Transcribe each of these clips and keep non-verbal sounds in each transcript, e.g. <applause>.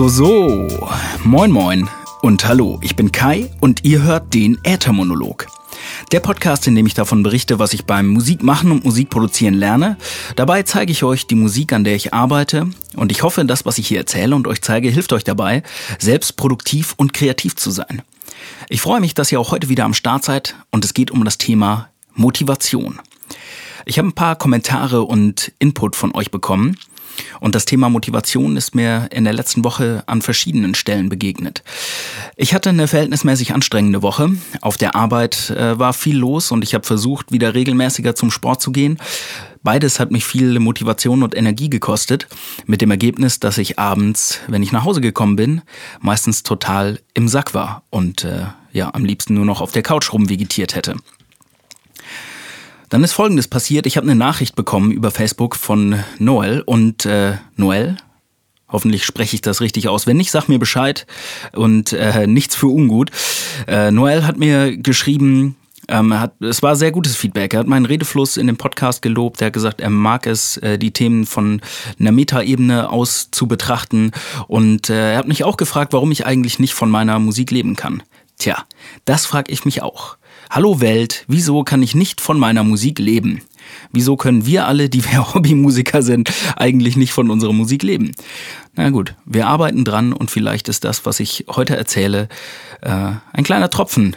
So, so, so. Moin, moin. Und hallo, ich bin Kai und ihr hört den Äthermonolog. Der Podcast, in dem ich davon berichte, was ich beim Musikmachen und Musikproduzieren lerne. Dabei zeige ich euch die Musik, an der ich arbeite. Und ich hoffe, das, was ich hier erzähle und euch zeige, hilft euch dabei, selbst produktiv und kreativ zu sein. Ich freue mich, dass ihr auch heute wieder am Start seid und es geht um das Thema Motivation. Ich habe ein paar Kommentare und Input von euch bekommen und das Thema Motivation ist mir in der letzten Woche an verschiedenen Stellen begegnet. Ich hatte eine verhältnismäßig anstrengende Woche. Auf der Arbeit äh, war viel los und ich habe versucht, wieder regelmäßiger zum Sport zu gehen. Beides hat mich viel Motivation und Energie gekostet, mit dem Ergebnis, dass ich abends, wenn ich nach Hause gekommen bin, meistens total im Sack war und äh, ja, am liebsten nur noch auf der Couch rumvegetiert hätte. Dann ist Folgendes passiert. Ich habe eine Nachricht bekommen über Facebook von Noel und äh, Noel, Hoffentlich spreche ich das richtig aus. Wenn nicht, sag mir Bescheid und äh, nichts für ungut. Äh, Noel hat mir geschrieben, ähm, hat, es war sehr gutes Feedback. Er hat meinen Redefluss in dem Podcast gelobt. Er hat gesagt, er mag es, äh, die Themen von einer Metaebene aus zu betrachten. Und äh, er hat mich auch gefragt, warum ich eigentlich nicht von meiner Musik leben kann. Tja, das frage ich mich auch. Hallo Welt, wieso kann ich nicht von meiner Musik leben? Wieso können wir alle, die wir <laughs> Hobbymusiker sind, eigentlich nicht von unserer Musik leben? Na gut, wir arbeiten dran und vielleicht ist das, was ich heute erzähle, äh, ein kleiner Tropfen,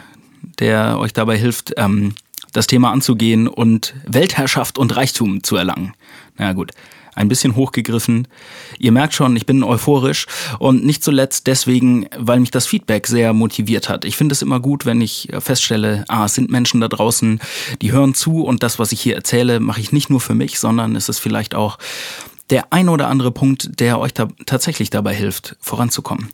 der euch dabei hilft, ähm, das Thema anzugehen und Weltherrschaft und Reichtum zu erlangen. Na gut, ein bisschen hochgegriffen. Ihr merkt schon, ich bin euphorisch und nicht zuletzt deswegen, weil mich das Feedback sehr motiviert hat. Ich finde es immer gut, wenn ich feststelle, ah, es sind Menschen da draußen, die hören zu und das, was ich hier erzähle, mache ich nicht nur für mich, sondern es ist vielleicht auch der ein oder andere Punkt, der euch da tatsächlich dabei hilft, voranzukommen.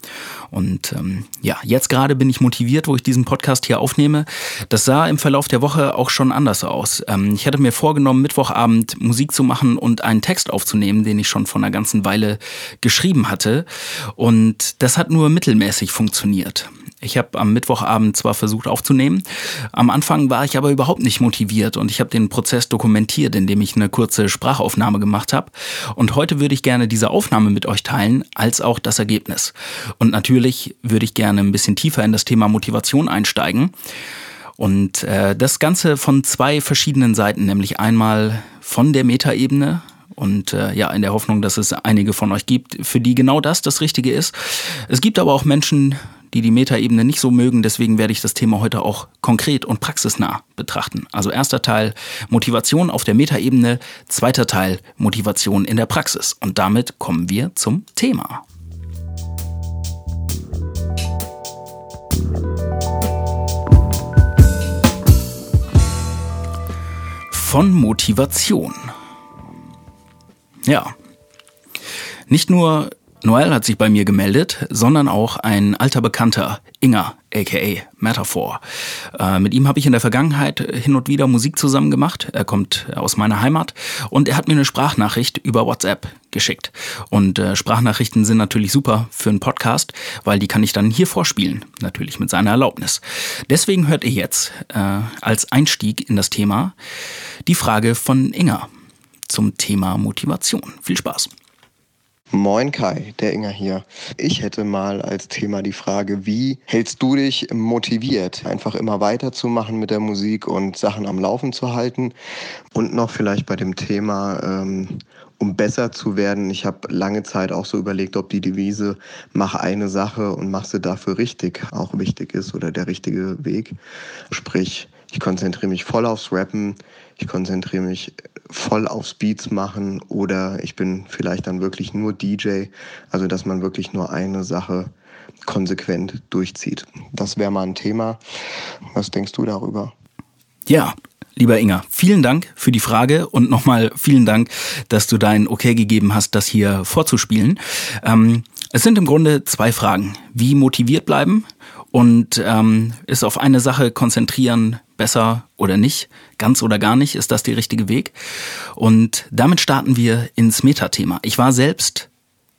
Und ähm, ja, jetzt gerade bin ich motiviert, wo ich diesen Podcast hier aufnehme. Das sah im Verlauf der Woche auch schon anders aus. Ähm, ich hatte mir vorgenommen, Mittwochabend Musik zu machen und einen Text aufzunehmen, den ich schon vor einer ganzen Weile geschrieben hatte. Und das hat nur mittelmäßig funktioniert. Ich habe am Mittwochabend zwar versucht aufzunehmen, am Anfang war ich aber überhaupt nicht motiviert und ich habe den Prozess dokumentiert, indem ich eine kurze Sprachaufnahme gemacht habe. Und heute würde ich gerne diese Aufnahme mit euch teilen, als auch das Ergebnis. Und natürlich würde ich gerne ein bisschen tiefer in das Thema Motivation einsteigen. Und äh, das Ganze von zwei verschiedenen Seiten, nämlich einmal von der Metaebene, und äh, ja, in der Hoffnung, dass es einige von euch gibt, für die genau das das Richtige ist. Es gibt aber auch Menschen, die die Metaebene nicht so mögen. Deswegen werde ich das Thema heute auch konkret und praxisnah betrachten. Also erster Teil Motivation auf der Metaebene, zweiter Teil Motivation in der Praxis. Und damit kommen wir zum Thema. Von Motivation. Ja. Nicht nur Noel hat sich bei mir gemeldet, sondern auch ein alter Bekannter, Inger, aka Metaphor. Äh, mit ihm habe ich in der Vergangenheit hin und wieder Musik zusammen gemacht. Er kommt aus meiner Heimat und er hat mir eine Sprachnachricht über WhatsApp geschickt. Und äh, Sprachnachrichten sind natürlich super für einen Podcast, weil die kann ich dann hier vorspielen, natürlich mit seiner Erlaubnis. Deswegen hört ihr jetzt äh, als Einstieg in das Thema die Frage von Inger zum Thema Motivation. Viel Spaß. Moin Kai, der Inger hier. Ich hätte mal als Thema die Frage, wie hältst du dich motiviert, einfach immer weiterzumachen mit der Musik und Sachen am Laufen zu halten? Und noch vielleicht bei dem Thema, ähm, um besser zu werden. Ich habe lange Zeit auch so überlegt, ob die Devise mach eine Sache und mach sie dafür richtig auch wichtig ist oder der richtige Weg. Sprich, ich konzentriere mich voll aufs Rappen, ich konzentriere mich voll aufs Beats machen oder ich bin vielleicht dann wirklich nur DJ, also dass man wirklich nur eine Sache konsequent durchzieht. Das wäre mal ein Thema. Was denkst du darüber? Ja, Lieber Inga, vielen Dank für die Frage und nochmal vielen Dank, dass du dein Okay gegeben hast, das hier vorzuspielen. Ähm, es sind im Grunde zwei Fragen. Wie motiviert bleiben und ähm, ist auf eine Sache konzentrieren besser oder nicht, ganz oder gar nicht, ist das der richtige Weg? Und damit starten wir ins Metathema. Ich war selbst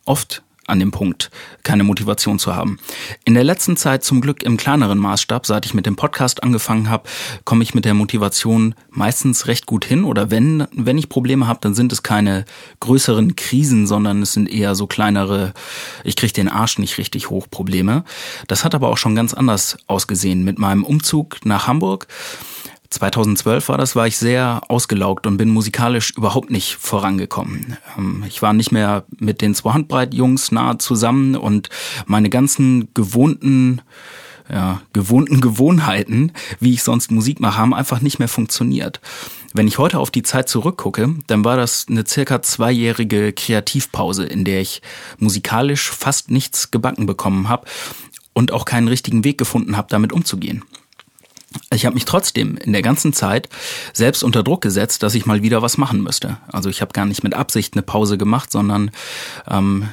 oft an dem Punkt, keine Motivation zu haben. In der letzten Zeit zum Glück im kleineren Maßstab, seit ich mit dem Podcast angefangen habe, komme ich mit der Motivation meistens recht gut hin. Oder wenn, wenn ich Probleme habe, dann sind es keine größeren Krisen, sondern es sind eher so kleinere, ich kriege den Arsch nicht richtig hoch Probleme. Das hat aber auch schon ganz anders ausgesehen. Mit meinem Umzug nach Hamburg 2012 war das, war ich sehr ausgelaugt und bin musikalisch überhaupt nicht vorangekommen. Ähm, ich war nicht mehr mit den zwei Handbreit-Jungs nahe zusammen und meine ganzen gewohnten ja, gewohnten Gewohnheiten, wie ich sonst Musik mache, haben einfach nicht mehr funktioniert. Wenn ich heute auf die Zeit zurückgucke, dann war das eine circa zweijährige Kreativpause, in der ich musikalisch fast nichts gebacken bekommen habe und auch keinen richtigen Weg gefunden habe, damit umzugehen. Ich habe mich trotzdem in der ganzen Zeit selbst unter Druck gesetzt, dass ich mal wieder was machen müsste. Also ich habe gar nicht mit Absicht eine Pause gemacht, sondern ähm,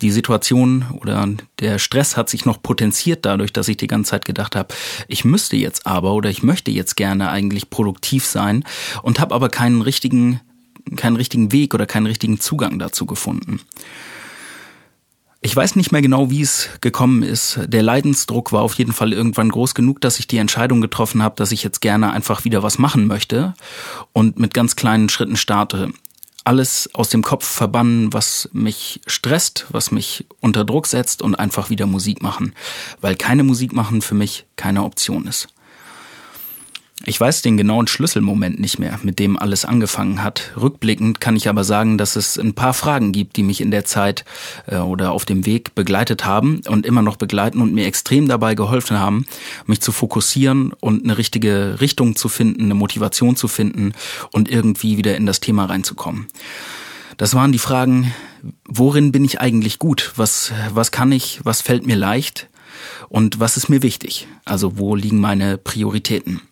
die Situation oder der Stress hat sich noch potenziert dadurch, dass ich die ganze Zeit gedacht habe, ich müsste jetzt aber oder ich möchte jetzt gerne eigentlich produktiv sein und habe aber keinen richtigen keinen richtigen Weg oder keinen richtigen Zugang dazu gefunden. Ich weiß nicht mehr genau, wie es gekommen ist. Der Leidensdruck war auf jeden Fall irgendwann groß genug, dass ich die Entscheidung getroffen habe, dass ich jetzt gerne einfach wieder was machen möchte und mit ganz kleinen Schritten starte. Alles aus dem Kopf verbannen, was mich stresst, was mich unter Druck setzt und einfach wieder Musik machen, weil keine Musik machen für mich keine Option ist. Ich weiß den genauen Schlüsselmoment nicht mehr, mit dem alles angefangen hat. Rückblickend kann ich aber sagen, dass es ein paar Fragen gibt, die mich in der Zeit äh, oder auf dem Weg begleitet haben und immer noch begleiten und mir extrem dabei geholfen haben, mich zu fokussieren und eine richtige Richtung zu finden, eine Motivation zu finden und irgendwie wieder in das Thema reinzukommen. Das waren die Fragen, worin bin ich eigentlich gut? Was, was kann ich? Was fällt mir leicht? Und was ist mir wichtig? Also wo liegen meine Prioritäten?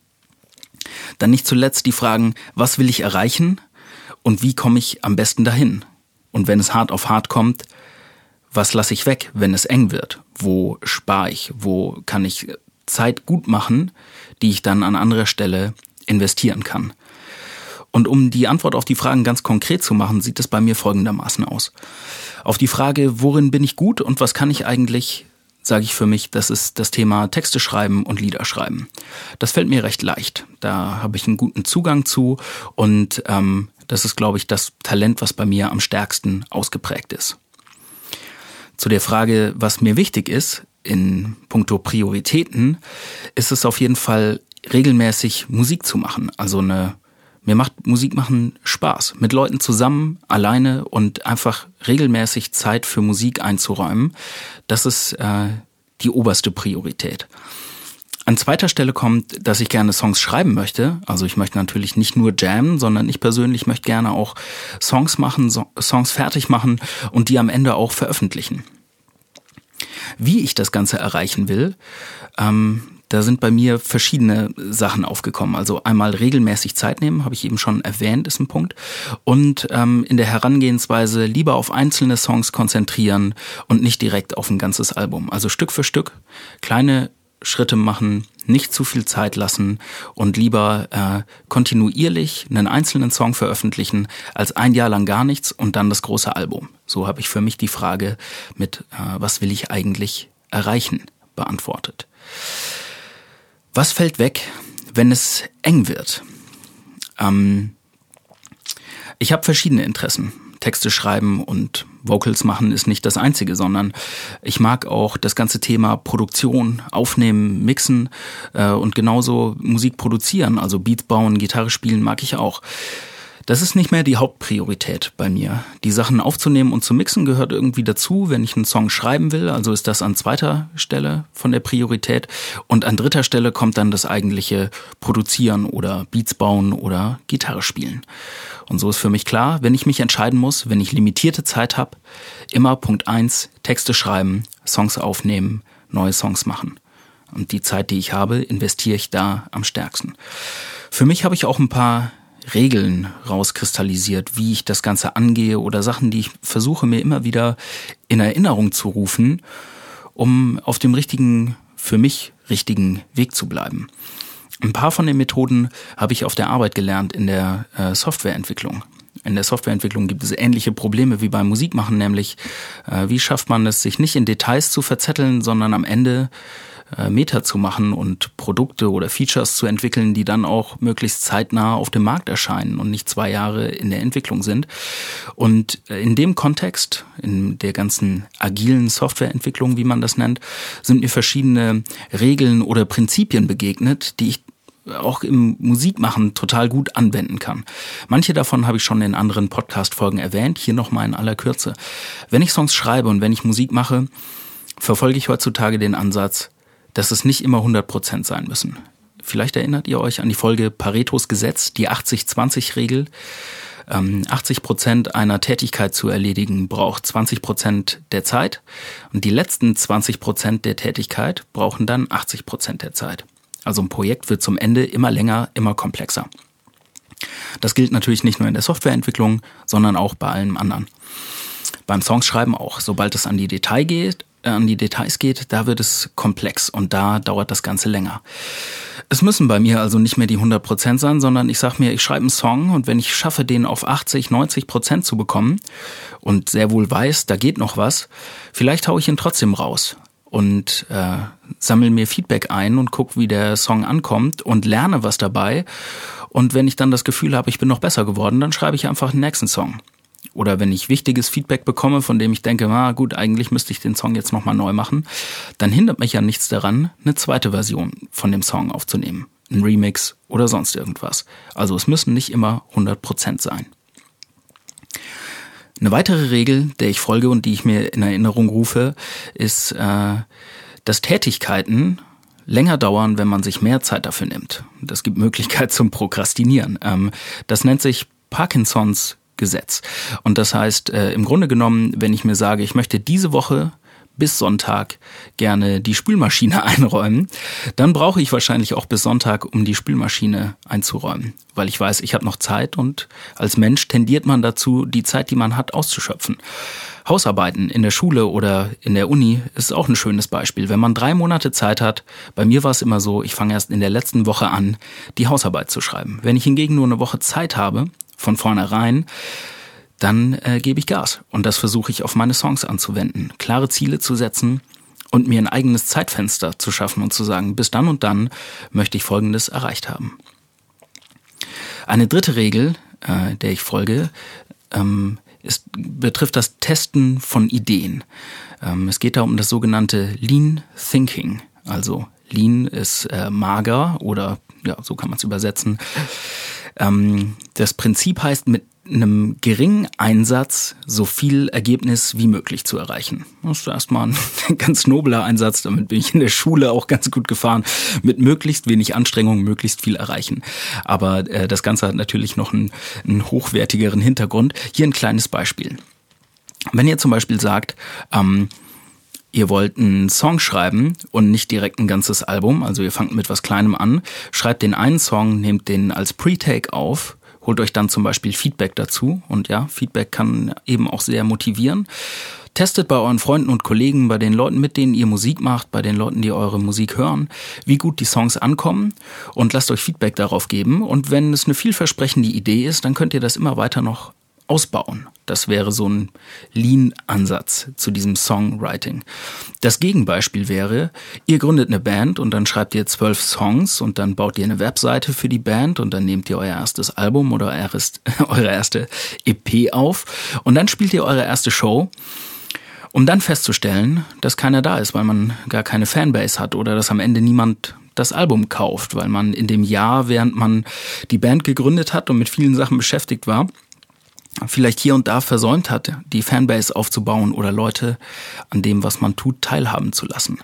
Dann nicht zuletzt die Fragen, was will ich erreichen und wie komme ich am besten dahin? Und wenn es hart auf hart kommt, was lasse ich weg, wenn es eng wird? Wo spare ich? Wo kann ich Zeit gut machen, die ich dann an anderer Stelle investieren kann? Und um die Antwort auf die Fragen ganz konkret zu machen, sieht es bei mir folgendermaßen aus. Auf die Frage, worin bin ich gut und was kann ich eigentlich sage ich für mich, das ist das Thema Texte schreiben und Lieder schreiben. Das fällt mir recht leicht. Da habe ich einen guten Zugang zu und ähm, das ist, glaube ich, das Talent, was bei mir am stärksten ausgeprägt ist. Zu der Frage, was mir wichtig ist in puncto Prioritäten, ist es auf jeden Fall regelmäßig Musik zu machen. Also eine mir macht Musik machen Spaß. Mit Leuten zusammen, alleine und einfach regelmäßig Zeit für Musik einzuräumen. Das ist äh, die oberste Priorität. An zweiter Stelle kommt, dass ich gerne Songs schreiben möchte. Also ich möchte natürlich nicht nur jammen, sondern ich persönlich möchte gerne auch Songs machen, so Songs fertig machen und die am Ende auch veröffentlichen. Wie ich das Ganze erreichen will, ähm, da sind bei mir verschiedene Sachen aufgekommen. Also einmal regelmäßig Zeit nehmen, habe ich eben schon erwähnt, ist ein Punkt. Und ähm, in der Herangehensweise lieber auf einzelne Songs konzentrieren und nicht direkt auf ein ganzes Album. Also Stück für Stück kleine Schritte machen, nicht zu viel Zeit lassen und lieber äh, kontinuierlich einen einzelnen Song veröffentlichen, als ein Jahr lang gar nichts und dann das große Album. So habe ich für mich die Frage mit, äh, was will ich eigentlich erreichen, beantwortet. Was fällt weg, wenn es eng wird? Ähm, ich habe verschiedene Interessen. Texte schreiben und Vocals machen ist nicht das einzige, sondern ich mag auch das ganze Thema Produktion, Aufnehmen, Mixen äh, und genauso Musik produzieren, also Beats bauen, Gitarre spielen mag ich auch. Das ist nicht mehr die Hauptpriorität bei mir. Die Sachen aufzunehmen und zu mixen gehört irgendwie dazu, wenn ich einen Song schreiben will. Also ist das an zweiter Stelle von der Priorität. Und an dritter Stelle kommt dann das eigentliche Produzieren oder Beats bauen oder Gitarre spielen. Und so ist für mich klar, wenn ich mich entscheiden muss, wenn ich limitierte Zeit habe, immer Punkt eins Texte schreiben, Songs aufnehmen, neue Songs machen. Und die Zeit, die ich habe, investiere ich da am stärksten. Für mich habe ich auch ein paar Regeln rauskristallisiert, wie ich das Ganze angehe oder Sachen, die ich versuche mir immer wieder in Erinnerung zu rufen, um auf dem richtigen, für mich richtigen Weg zu bleiben. Ein paar von den Methoden habe ich auf der Arbeit gelernt in der äh, Softwareentwicklung. In der Softwareentwicklung gibt es ähnliche Probleme wie beim Musikmachen, nämlich äh, wie schafft man es, sich nicht in Details zu verzetteln, sondern am Ende äh, Meta zu machen und Produkte oder Features zu entwickeln, die dann auch möglichst zeitnah auf dem Markt erscheinen und nicht zwei Jahre in der Entwicklung sind. Und äh, in dem Kontext, in der ganzen agilen Softwareentwicklung, wie man das nennt, sind mir verschiedene Regeln oder Prinzipien begegnet, die ich auch im Musikmachen total gut anwenden kann. Manche davon habe ich schon in anderen Podcast-Folgen erwähnt, hier nochmal in aller Kürze. Wenn ich Songs schreibe und wenn ich Musik mache, verfolge ich heutzutage den Ansatz, dass es nicht immer 100 Prozent sein müssen. Vielleicht erinnert ihr euch an die Folge Paretos Gesetz, die 80-20-Regel. 80 ähm, Prozent einer Tätigkeit zu erledigen braucht 20 Prozent der Zeit und die letzten 20 Prozent der Tätigkeit brauchen dann 80 Prozent der Zeit. Also ein Projekt wird zum Ende immer länger, immer komplexer. Das gilt natürlich nicht nur in der Softwareentwicklung, sondern auch bei allem anderen. Beim Songschreiben auch. Sobald es an die Detail geht, an die Details geht, da wird es komplex und da dauert das Ganze länger. Es müssen bei mir also nicht mehr die 100% sein, sondern ich sage mir, ich schreibe einen Song und wenn ich schaffe, den auf 80, 90% zu bekommen und sehr wohl weiß, da geht noch was, vielleicht haue ich ihn trotzdem raus und äh, sammle mir Feedback ein und guck, wie der Song ankommt und lerne was dabei. Und wenn ich dann das Gefühl habe, ich bin noch besser geworden, dann schreibe ich einfach den nächsten Song. Oder wenn ich wichtiges Feedback bekomme, von dem ich denke, ah, gut, eigentlich müsste ich den Song jetzt nochmal neu machen, dann hindert mich ja nichts daran, eine zweite Version von dem Song aufzunehmen. Ein Remix oder sonst irgendwas. Also es müssen nicht immer 100% sein. Eine weitere Regel, der ich folge und die ich mir in Erinnerung rufe, ist, äh, dass Tätigkeiten länger dauern, wenn man sich mehr Zeit dafür nimmt. Das gibt Möglichkeit zum Prokrastinieren. Ähm, das nennt sich Parkinsons Gesetz. Und das heißt, äh, im Grunde genommen, wenn ich mir sage, ich möchte diese Woche bis Sonntag gerne die Spülmaschine <laughs> einräumen, dann brauche ich wahrscheinlich auch bis Sonntag, um die Spülmaschine einzuräumen, weil ich weiß, ich habe noch Zeit und als Mensch tendiert man dazu, die Zeit, die man hat, auszuschöpfen. Hausarbeiten in der Schule oder in der Uni ist auch ein schönes Beispiel. Wenn man drei Monate Zeit hat, bei mir war es immer so, ich fange erst in der letzten Woche an, die Hausarbeit zu schreiben. Wenn ich hingegen nur eine Woche Zeit habe, von vornherein, dann äh, gebe ich Gas. Und das versuche ich auf meine Songs anzuwenden. Klare Ziele zu setzen und mir ein eigenes Zeitfenster zu schaffen und zu sagen, bis dann und dann möchte ich Folgendes erreicht haben. Eine dritte Regel, äh, der ich folge, ähm, ist, betrifft das Testen von Ideen. Ähm, es geht da um das sogenannte Lean Thinking. Also Lean ist äh, mager oder ja, so kann man es übersetzen. Ähm, das Prinzip heißt, mit einem geringen Einsatz so viel Ergebnis wie möglich zu erreichen. Das ist erstmal ein <laughs> ganz nobler Einsatz, damit bin ich in der Schule auch ganz gut gefahren, mit möglichst wenig Anstrengung möglichst viel erreichen. Aber äh, das Ganze hat natürlich noch einen, einen hochwertigeren Hintergrund. Hier ein kleines Beispiel. Wenn ihr zum Beispiel sagt, ähm, ihr wollt einen Song schreiben und nicht direkt ein ganzes Album, also ihr fangt mit was Kleinem an, schreibt den einen Song, nehmt den als Pre-Take auf, holt euch dann zum Beispiel Feedback dazu und ja, Feedback kann eben auch sehr motivieren. Testet bei euren Freunden und Kollegen, bei den Leuten, mit denen ihr Musik macht, bei den Leuten, die eure Musik hören, wie gut die Songs ankommen und lasst euch Feedback darauf geben. Und wenn es eine vielversprechende Idee ist, dann könnt ihr das immer weiter noch ausbauen. Das wäre so ein Lean-Ansatz zu diesem Songwriting. Das Gegenbeispiel wäre, ihr gründet eine Band und dann schreibt ihr zwölf Songs und dann baut ihr eine Webseite für die Band und dann nehmt ihr euer erstes Album oder <laughs> eure erste EP auf und dann spielt ihr eure erste Show um dann festzustellen, dass keiner da ist, weil man gar keine Fanbase hat oder dass am Ende niemand das Album kauft, weil man in dem Jahr, während man die Band gegründet hat und mit vielen Sachen beschäftigt war, vielleicht hier und da versäumt hat, die Fanbase aufzubauen oder Leute an dem, was man tut, teilhaben zu lassen.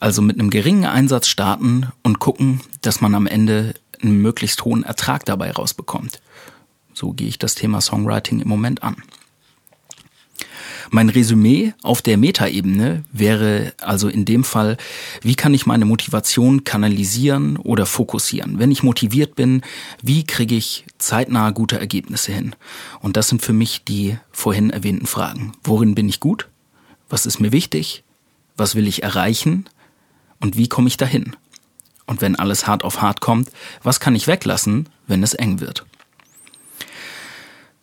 Also mit einem geringen Einsatz starten und gucken, dass man am Ende einen möglichst hohen Ertrag dabei rausbekommt. So gehe ich das Thema Songwriting im Moment an. Mein Resümee auf der Metaebene wäre also in dem Fall, wie kann ich meine Motivation kanalisieren oder fokussieren? Wenn ich motiviert bin, wie kriege ich zeitnah gute Ergebnisse hin? Und das sind für mich die vorhin erwähnten Fragen. Worin bin ich gut? Was ist mir wichtig? Was will ich erreichen? Und wie komme ich dahin? Und wenn alles hart auf hart kommt, was kann ich weglassen, wenn es eng wird?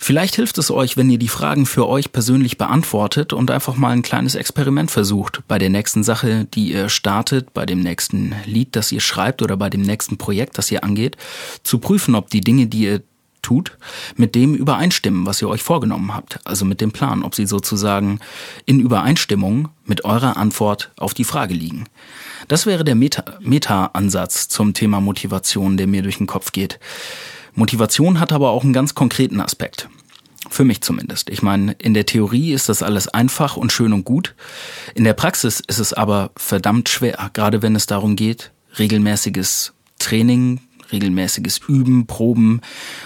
Vielleicht hilft es euch, wenn ihr die Fragen für euch persönlich beantwortet und einfach mal ein kleines Experiment versucht. Bei der nächsten Sache, die ihr startet, bei dem nächsten Lied, das ihr schreibt oder bei dem nächsten Projekt, das ihr angeht, zu prüfen, ob die Dinge, die ihr tut, mit dem übereinstimmen, was ihr euch vorgenommen habt, also mit dem Plan, ob sie sozusagen in Übereinstimmung mit eurer Antwort auf die Frage liegen. Das wäre der Meta-Ansatz Meta zum Thema Motivation, der mir durch den Kopf geht. Motivation hat aber auch einen ganz konkreten Aspekt. Für mich zumindest. Ich meine, in der Theorie ist das alles einfach und schön und gut. In der Praxis ist es aber verdammt schwer, gerade wenn es darum geht, regelmäßiges Training, regelmäßiges Üben, Proben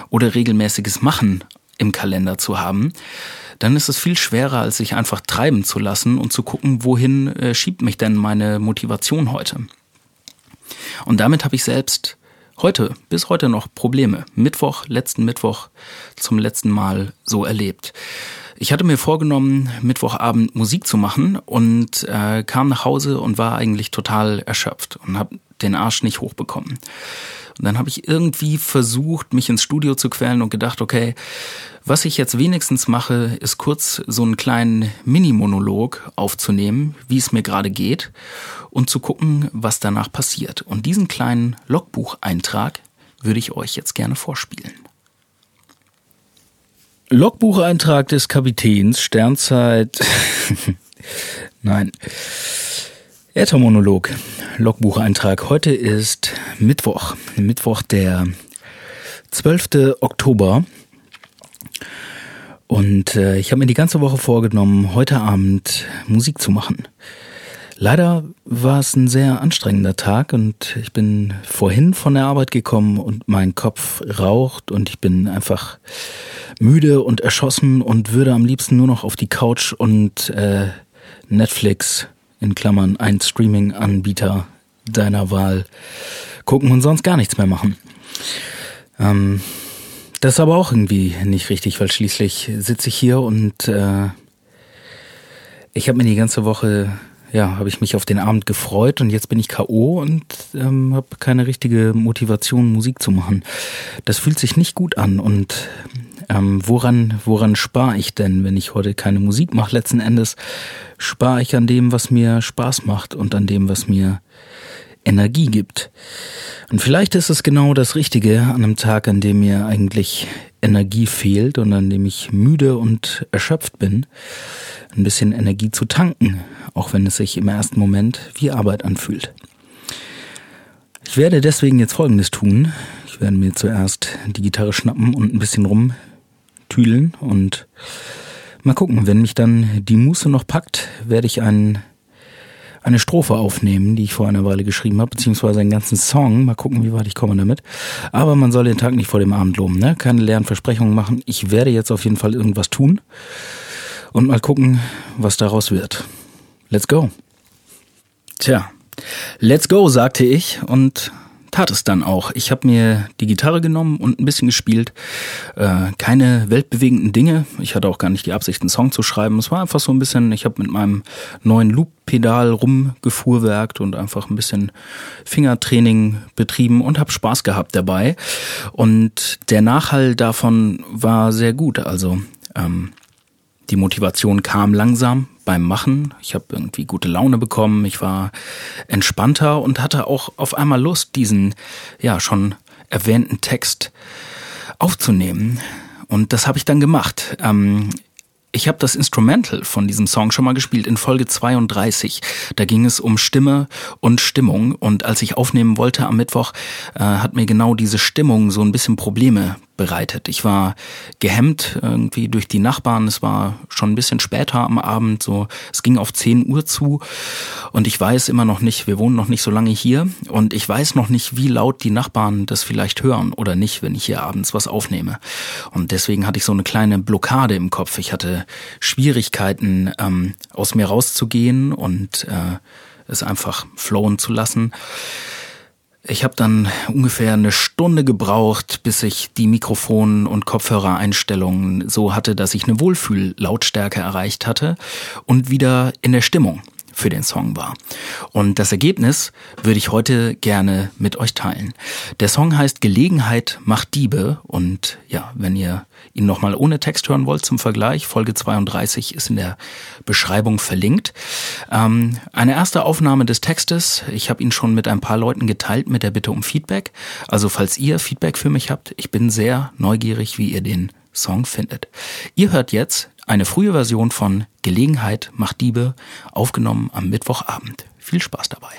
oder regelmäßiges Machen im Kalender zu haben, dann ist es viel schwerer, als sich einfach treiben zu lassen und zu gucken, wohin äh, schiebt mich denn meine Motivation heute. Und damit habe ich selbst heute, bis heute noch Probleme. Mittwoch, letzten Mittwoch zum letzten Mal so erlebt. Ich hatte mir vorgenommen, Mittwochabend Musik zu machen und äh, kam nach Hause und war eigentlich total erschöpft und habe den Arsch nicht hochbekommen. Und dann habe ich irgendwie versucht, mich ins Studio zu quälen und gedacht, okay, was ich jetzt wenigstens mache, ist kurz so einen kleinen Mini-Monolog aufzunehmen, wie es mir gerade geht und zu gucken, was danach passiert. Und diesen kleinen Logbucheintrag würde ich euch jetzt gerne vorspielen. Logbucheintrag des Kapitäns, Sternzeit. <laughs> Nein. Äthermonolog, Logbucheintrag. Heute ist Mittwoch. Mittwoch, der 12. Oktober. Und äh, ich habe mir die ganze Woche vorgenommen, heute Abend Musik zu machen. Leider war es ein sehr anstrengender Tag und ich bin vorhin von der Arbeit gekommen und mein Kopf raucht und ich bin einfach müde und erschossen und würde am liebsten nur noch auf die Couch und äh, Netflix in Klammern ein Streaming-Anbieter deiner Wahl gucken und sonst gar nichts mehr machen. Ähm, das ist aber auch irgendwie nicht richtig, weil schließlich sitze ich hier und äh, ich habe mir die ganze Woche, ja, habe ich mich auf den Abend gefreut und jetzt bin ich KO und ähm, habe keine richtige Motivation, Musik zu machen. Das fühlt sich nicht gut an und ähm, woran, woran spare ich denn, wenn ich heute keine Musik mache? Letzten Endes spare ich an dem, was mir Spaß macht und an dem, was mir Energie gibt. Und vielleicht ist es genau das Richtige an einem Tag, an dem mir eigentlich Energie fehlt und an dem ich müde und erschöpft bin, ein bisschen Energie zu tanken, auch wenn es sich im ersten Moment wie Arbeit anfühlt. Ich werde deswegen jetzt Folgendes tun. Ich werde mir zuerst die Gitarre schnappen und ein bisschen rum tüdeln und mal gucken, wenn mich dann die Muße noch packt, werde ich einen, eine Strophe aufnehmen, die ich vor einer Weile geschrieben habe, beziehungsweise einen ganzen Song. Mal gucken, wie weit ich komme damit. Aber man soll den Tag nicht vor dem Abend loben, ne? Keine leeren Versprechungen machen. Ich werde jetzt auf jeden Fall irgendwas tun und mal gucken, was daraus wird. Let's go. Tja, let's go, sagte ich und tat es dann auch. Ich habe mir die Gitarre genommen und ein bisschen gespielt. Äh, keine weltbewegenden Dinge. Ich hatte auch gar nicht die Absicht, einen Song zu schreiben. Es war einfach so ein bisschen, ich habe mit meinem neuen Loop-Pedal rumgefuhrwerkt und einfach ein bisschen Fingertraining betrieben und habe Spaß gehabt dabei. Und der Nachhall davon war sehr gut. Also ähm, die Motivation kam langsam beim Machen. Ich habe irgendwie gute Laune bekommen. Ich war entspannter und hatte auch auf einmal Lust, diesen ja schon erwähnten Text aufzunehmen. Und das habe ich dann gemacht. Ähm, ich habe das Instrumental von diesem Song schon mal gespielt in Folge 32. Da ging es um Stimme und Stimmung. Und als ich aufnehmen wollte am Mittwoch, äh, hat mir genau diese Stimmung so ein bisschen Probleme bereitet. Ich war gehemmt irgendwie durch die Nachbarn. Es war schon ein bisschen später am Abend, so es ging auf 10 Uhr zu und ich weiß immer noch nicht, wir wohnen noch nicht so lange hier und ich weiß noch nicht, wie laut die Nachbarn das vielleicht hören oder nicht, wenn ich hier abends was aufnehme. Und deswegen hatte ich so eine kleine Blockade im Kopf. Ich hatte Schwierigkeiten, ähm, aus mir rauszugehen und äh, es einfach flowen zu lassen. Ich habe dann ungefähr eine Stunde gebraucht, bis ich die Mikrofon- und Kopfhörereinstellungen so hatte, dass ich eine Wohlfühllautstärke erreicht hatte und wieder in der Stimmung für den Song war. Und das Ergebnis würde ich heute gerne mit euch teilen. Der Song heißt Gelegenheit macht Diebe und ja, wenn ihr ihn nochmal ohne Text hören wollt zum Vergleich, Folge 32 ist in der Beschreibung verlinkt. Ähm, eine erste Aufnahme des Textes, ich habe ihn schon mit ein paar Leuten geteilt mit der Bitte um Feedback. Also falls ihr Feedback für mich habt, ich bin sehr neugierig, wie ihr den Song findet. Ihr hört jetzt eine frühe Version von Gelegenheit macht Diebe, aufgenommen am Mittwochabend. Viel Spaß dabei.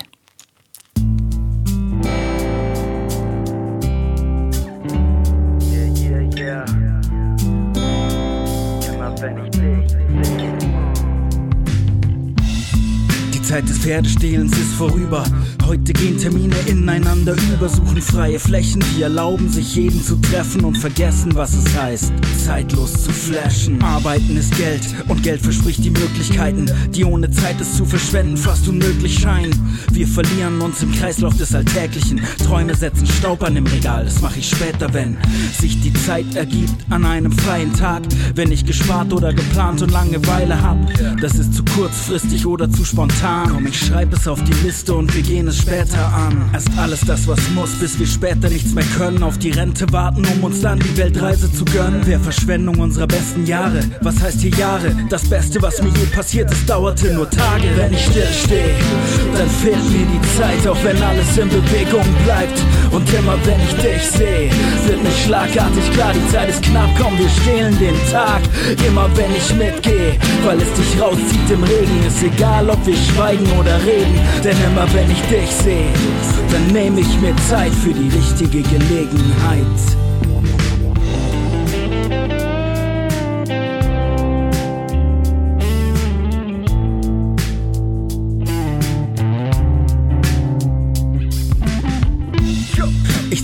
Die Zeit des Pferdestehlens ist vorüber. Heute gehen Termine ineinander über, suchen freie Flächen, die erlauben sich jeden zu treffen und vergessen, was es heißt, zeitlos zu flashen. Arbeiten ist Geld und Geld verspricht die Möglichkeiten, die ohne Zeit es zu verschwenden fast unmöglich scheinen. Wir verlieren uns im Kreislauf des Alltäglichen. Träume setzen Staub an im Regal, das mache ich später, wenn sich die Zeit ergibt an einem freien Tag, wenn ich gespart oder geplant und Langeweile hab. Das ist zu kurzfristig oder zu spontan. Komm, ich schreib es auf die Liste und wir gehen es später an. Erst alles das, was muss, bis wir später nichts mehr können. Auf die Rente warten, um uns dann die Weltreise zu gönnen. Wer Verschwendung unserer besten Jahre? Was heißt hier Jahre? Das Beste, was mir je passiert ist, dauerte nur Tage. Wenn ich still stehe, dann fehlt mir die Zeit, auch wenn alles in Bewegung bleibt. Und immer wenn ich dich sehe, wird mir schlagartig klar, die Zeit ist knapp, komm, wir stehlen den Tag. Immer wenn ich mitgehe, weil es dich rauszieht im Regen, ist egal, ob wir schweigen oder reden. Denn immer wenn ich dich sehe, dann nehme ich mir Zeit für die richtige Gelegenheit.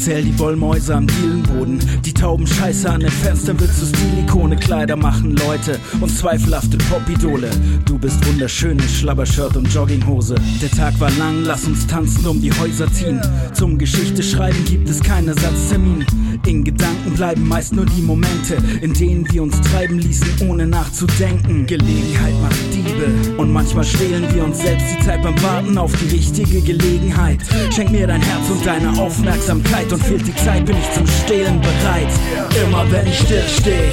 Zähl die Wollmäuse am Dielenboden, die tauben Scheiße an den Fenstern wird zu Stilikone Kleider machen Leute und zweifelhafte Popidole. Du bist wunderschön in Schlabbershirt und Jogginghose. Der Tag war lang, lass uns tanzen um die Häuser ziehen. Zum Geschichte schreiben gibt es keinen Ersatztermin. In Gedanken bleiben meist nur die Momente, in denen wir uns treiben ließen, ohne nachzudenken. Gelegenheit macht Diebe und manchmal stehlen wir uns selbst die Zeit beim Warten auf die richtige Gelegenheit. Schenk mir dein Herz und deine Aufmerksamkeit und fehlt die Zeit, bin ich zum Stehlen bereit. Immer wenn ich still stehe,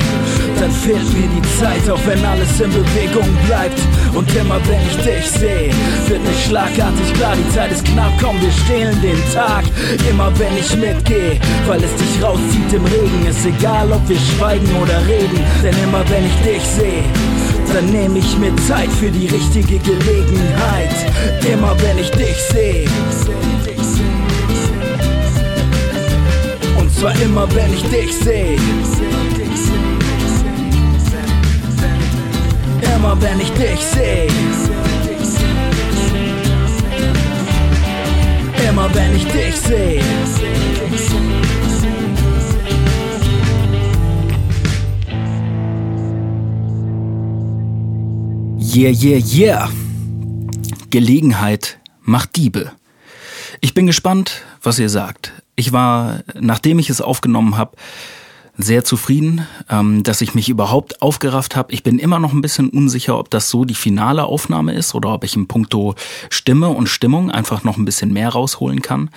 dann fehlt mir die Zeit, auch wenn alles in Bewegung bleibt. Und immer wenn ich dich sehe, wird mir schlagartig klar, die Zeit ist knapp, komm, wir stehlen den Tag. Immer wenn ich mitgehe, weil es dich rauszieht im Regen, ist egal, ob wir schweigen oder reden. Denn immer wenn ich dich sehe, dann nehme ich mir Zeit für die richtige Gelegenheit. Immer wenn ich dich sehe. Und zwar immer wenn ich dich sehe. Immer wenn ich dich sehe. Immer wenn ich dich sehe. Yeah, yeah, yeah. Gelegenheit macht Diebe. Ich bin gespannt, was ihr sagt. Ich war, nachdem ich es aufgenommen habe, sehr zufrieden, ähm, dass ich mich überhaupt aufgerafft habe. Ich bin immer noch ein bisschen unsicher, ob das so die finale Aufnahme ist oder ob ich im Punkto Stimme und Stimmung einfach noch ein bisschen mehr rausholen kann.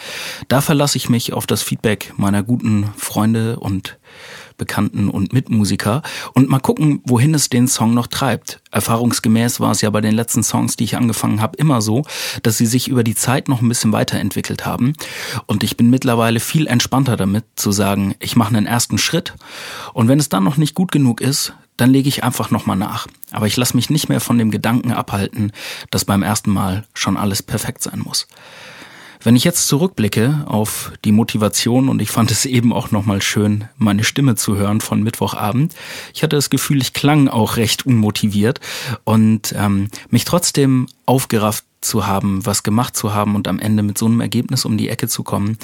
Da verlasse ich mich auf das Feedback meiner guten Freunde und Bekannten und Mitmusiker und mal gucken, wohin es den Song noch treibt. Erfahrungsgemäß war es ja bei den letzten Songs, die ich angefangen habe, immer so, dass sie sich über die Zeit noch ein bisschen weiterentwickelt haben. Und ich bin mittlerweile viel entspannter damit zu sagen, ich mache einen ersten Schritt und wenn es dann noch nicht gut genug ist, dann lege ich einfach nochmal nach. Aber ich lasse mich nicht mehr von dem Gedanken abhalten, dass beim ersten Mal schon alles perfekt sein muss. Wenn ich jetzt zurückblicke auf die Motivation und ich fand es eben auch nochmal schön, meine Stimme zu hören von Mittwochabend. Ich hatte das Gefühl, ich klang auch recht unmotiviert und ähm, mich trotzdem aufgerafft zu haben, was gemacht zu haben und am Ende mit so einem Ergebnis um die Ecke zu kommen,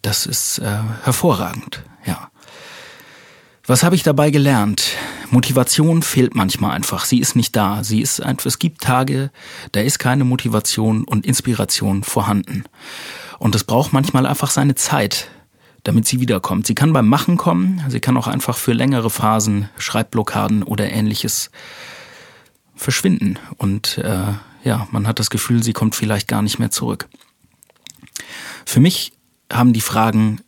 das ist äh, hervorragend, ja. Was habe ich dabei gelernt? Motivation fehlt manchmal einfach. Sie ist nicht da. Sie ist einfach, es gibt Tage, da ist keine Motivation und Inspiration vorhanden. Und es braucht manchmal einfach seine Zeit, damit sie wiederkommt. Sie kann beim Machen kommen. Sie kann auch einfach für längere Phasen, Schreibblockaden oder ähnliches verschwinden. Und äh, ja, man hat das Gefühl, sie kommt vielleicht gar nicht mehr zurück. Für mich haben die Fragen,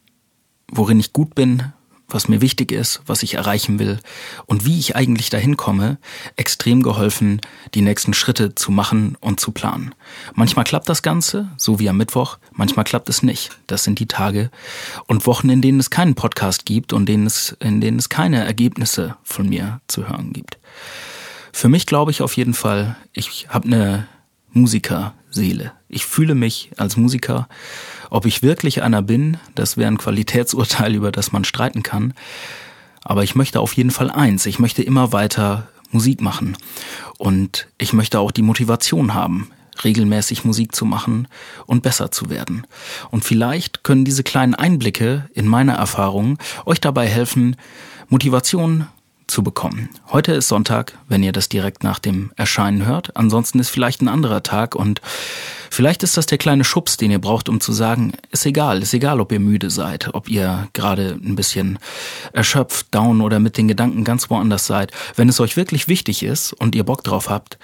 worin ich gut bin, was mir wichtig ist, was ich erreichen will und wie ich eigentlich dahin komme, extrem geholfen, die nächsten Schritte zu machen und zu planen. Manchmal klappt das Ganze, so wie am Mittwoch, manchmal klappt es nicht. Das sind die Tage und Wochen, in denen es keinen Podcast gibt und denen es, in denen es keine Ergebnisse von mir zu hören gibt. Für mich glaube ich auf jeden Fall, ich habe eine Musikerseele. Ich fühle mich als Musiker. Ob ich wirklich einer bin, das wäre ein Qualitätsurteil, <laughs> über das man streiten kann. Aber ich möchte auf jeden Fall eins. Ich möchte immer weiter Musik machen. Und ich möchte auch die Motivation haben, regelmäßig Musik zu machen und besser zu werden. Und vielleicht können diese kleinen Einblicke in meine Erfahrungen euch dabei helfen, Motivation zu bekommen. Heute ist Sonntag, wenn ihr das direkt nach dem Erscheinen hört. Ansonsten ist vielleicht ein anderer Tag und vielleicht ist das der kleine Schubs, den ihr braucht, um zu sagen, ist egal, ist egal, ob ihr müde seid, ob ihr gerade ein bisschen erschöpft, down oder mit den Gedanken ganz woanders seid. Wenn es euch wirklich wichtig ist und ihr Bock drauf habt,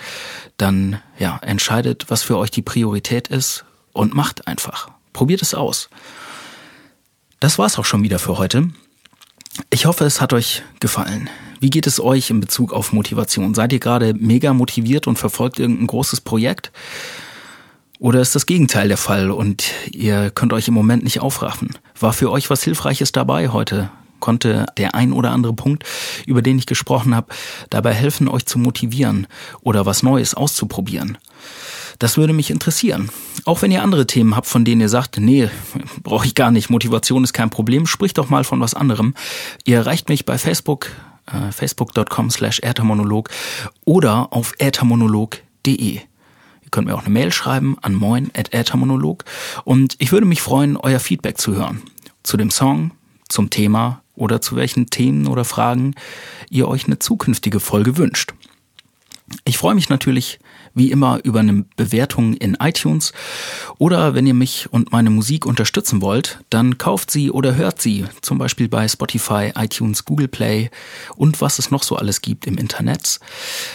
dann ja, entscheidet, was für euch die Priorität ist und macht einfach. Probiert es aus. Das war's auch schon wieder für heute. Ich hoffe, es hat euch gefallen. Wie geht es euch in Bezug auf Motivation? Seid ihr gerade mega motiviert und verfolgt irgendein großes Projekt? Oder ist das Gegenteil der Fall und ihr könnt euch im Moment nicht aufraffen? War für euch was Hilfreiches dabei heute? Konnte der ein oder andere Punkt, über den ich gesprochen habe, dabei helfen, euch zu motivieren oder was Neues auszuprobieren? Das würde mich interessieren. Auch wenn ihr andere Themen habt, von denen ihr sagt, nee, brauche ich gar nicht, Motivation ist kein Problem, spricht doch mal von was anderem. Ihr erreicht mich bei Facebook, äh, facebook.com slash äthermonolog oder auf äthermonolog.de. Ihr könnt mir auch eine Mail schreiben an moin.äthermonolog und ich würde mich freuen, euer Feedback zu hören. Zu dem Song, zum Thema oder zu welchen Themen oder Fragen ihr euch eine zukünftige Folge wünscht. Ich freue mich natürlich wie immer über eine Bewertung in iTunes oder wenn ihr mich und meine Musik unterstützen wollt, dann kauft sie oder hört sie, zum Beispiel bei Spotify, iTunes, Google Play und was es noch so alles gibt im Internet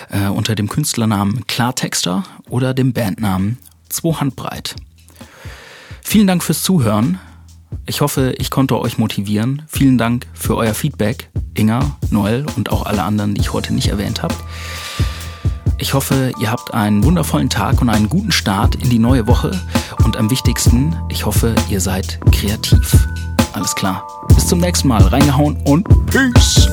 äh, unter dem Künstlernamen Klartexter oder dem Bandnamen Zwohandbreit. Vielen Dank fürs Zuhören. Ich hoffe, ich konnte euch motivieren. Vielen Dank für euer Feedback, Inga, Noel und auch alle anderen, die ich heute nicht erwähnt habe. Ich hoffe, ihr habt einen wundervollen Tag und einen guten Start in die neue Woche. Und am wichtigsten, ich hoffe, ihr seid kreativ. Alles klar. Bis zum nächsten Mal. Reingehauen und Peace.